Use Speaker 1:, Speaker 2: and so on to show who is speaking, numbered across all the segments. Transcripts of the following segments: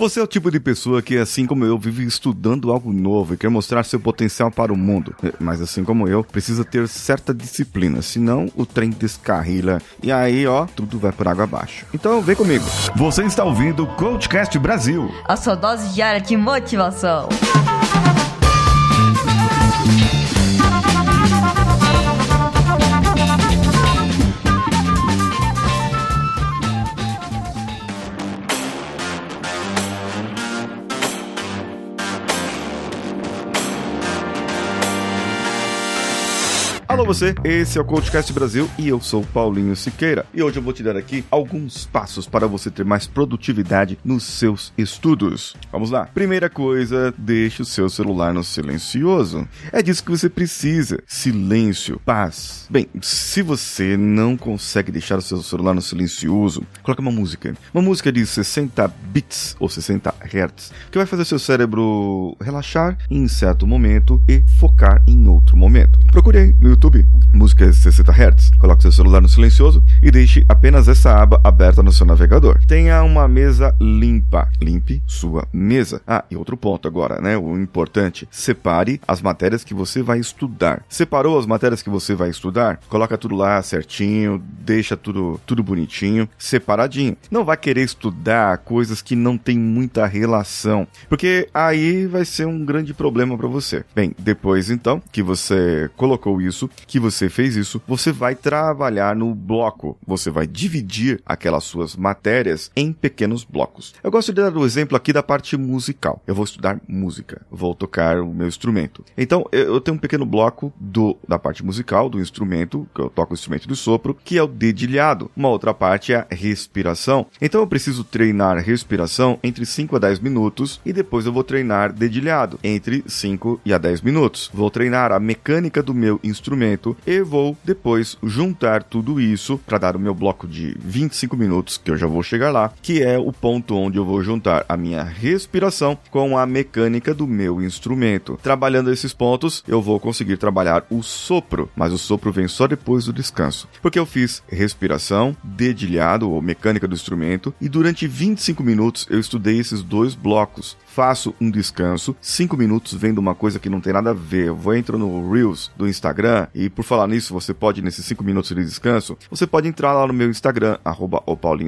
Speaker 1: Você é o tipo de pessoa que, assim como eu, vive estudando algo novo e quer mostrar seu potencial para o mundo. É, mas assim como eu, precisa ter certa disciplina, senão o trem descarrila e aí, ó, tudo vai por água abaixo. Então vem comigo. Você está ouvindo o Coachcast Brasil.
Speaker 2: A sua dose diária de motivação.
Speaker 1: Alô você, esse é o Coachcast Brasil e eu sou Paulinho Siqueira. E hoje eu vou te dar aqui alguns passos para você ter mais produtividade nos seus estudos. Vamos lá. Primeira coisa, deixe o seu celular no silencioso. É disso que você precisa. Silêncio, paz. Bem, se você não consegue deixar o seu celular no silencioso, coloque uma música. Uma música de 60 bits ou 60 hertz, que vai fazer seu cérebro relaxar em certo momento e focar em outro momento. Procure YouTube música 60 Hz. Seu celular no silencioso e deixe apenas essa aba aberta no seu navegador. Tenha uma mesa limpa. Limpe sua mesa. Ah, e outro ponto agora, né? O importante. Separe as matérias que você vai estudar. Separou as matérias que você vai estudar? Coloca tudo lá certinho, deixa tudo, tudo bonitinho, separadinho. Não vai querer estudar coisas que não tem muita relação, porque aí vai ser um grande problema para você. Bem, depois então que você colocou isso, que você fez isso, você vai trabalhar no bloco. Você vai dividir aquelas suas matérias em pequenos blocos. Eu gosto de dar o um exemplo aqui da parte musical. Eu vou estudar música, vou tocar o meu instrumento. Então, eu tenho um pequeno bloco do da parte musical do instrumento, que eu toco o instrumento do sopro, que é o dedilhado. Uma outra parte é a respiração. Então, eu preciso treinar respiração entre 5 a 10 minutos e depois eu vou treinar dedilhado entre 5 e a 10 minutos. Vou treinar a mecânica do meu instrumento e vou depois juntar tudo isso para dar o meu bloco de 25 minutos, que eu já vou chegar lá, que é o ponto onde eu vou juntar a minha respiração com a mecânica do meu instrumento. Trabalhando esses pontos, eu vou conseguir trabalhar o sopro, mas o sopro vem só depois do descanso, porque eu fiz respiração, dedilhado ou mecânica do instrumento e durante 25 minutos eu estudei esses dois blocos faço um descanso, 5 minutos vendo uma coisa que não tem nada a ver. Eu vou entro no Reels do Instagram e por falar nisso, você pode nesses 5 minutos de descanso, você pode entrar lá no meu Instagram arroba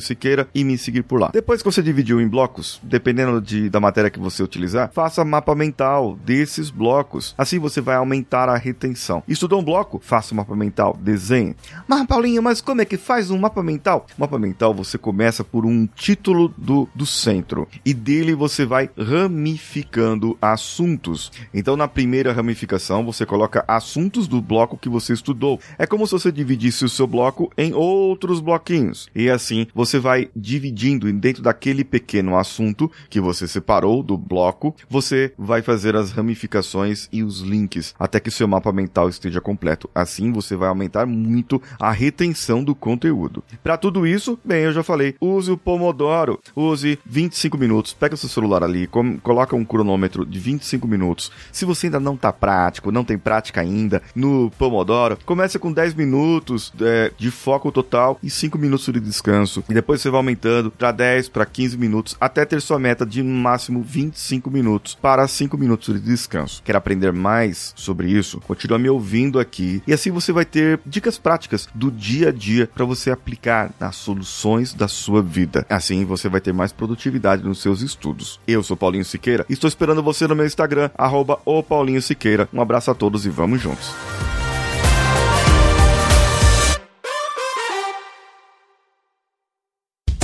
Speaker 1: Siqueira e me seguir por lá. Depois que você dividiu em blocos, dependendo de, da matéria que você utilizar, faça mapa mental desses blocos. Assim você vai aumentar a retenção. Estudou um bloco? Faça um mapa mental, desenhe. Mas Paulinho, mas como é que faz um mapa mental? Mapa mental você começa por um título do, do centro e dele você vai ramificando assuntos. Então, na primeira ramificação, você coloca assuntos do bloco que você estudou. É como se você dividisse o seu bloco em outros bloquinhos. E assim, você vai dividindo dentro daquele pequeno assunto que você separou do bloco, você vai fazer as ramificações e os links até que seu mapa mental esteja completo. Assim, você vai aumentar muito a retenção do conteúdo. Para tudo isso, bem, eu já falei, use o Pomodoro, use 25 minutos, pega seu celular ali, coloca um cronômetro de 25 minutos. Se você ainda não está prático, não tem prática ainda no Pomodoro, comece com 10 minutos é, de foco total e 5 minutos de descanso. E depois você vai aumentando para 10, para 15 minutos, até ter sua meta de no máximo 25 minutos para 5 minutos de descanso. Quer aprender mais sobre isso? Continua me ouvindo aqui e assim você vai ter dicas práticas do dia a dia para você aplicar nas soluções da sua vida. Assim você vai ter mais produtividade nos seus estudos. Eu sou Paulinho Siqueira. Estou esperando você no meu Instagram, arroba Paulinho Siqueira. Um abraço a todos e vamos juntos.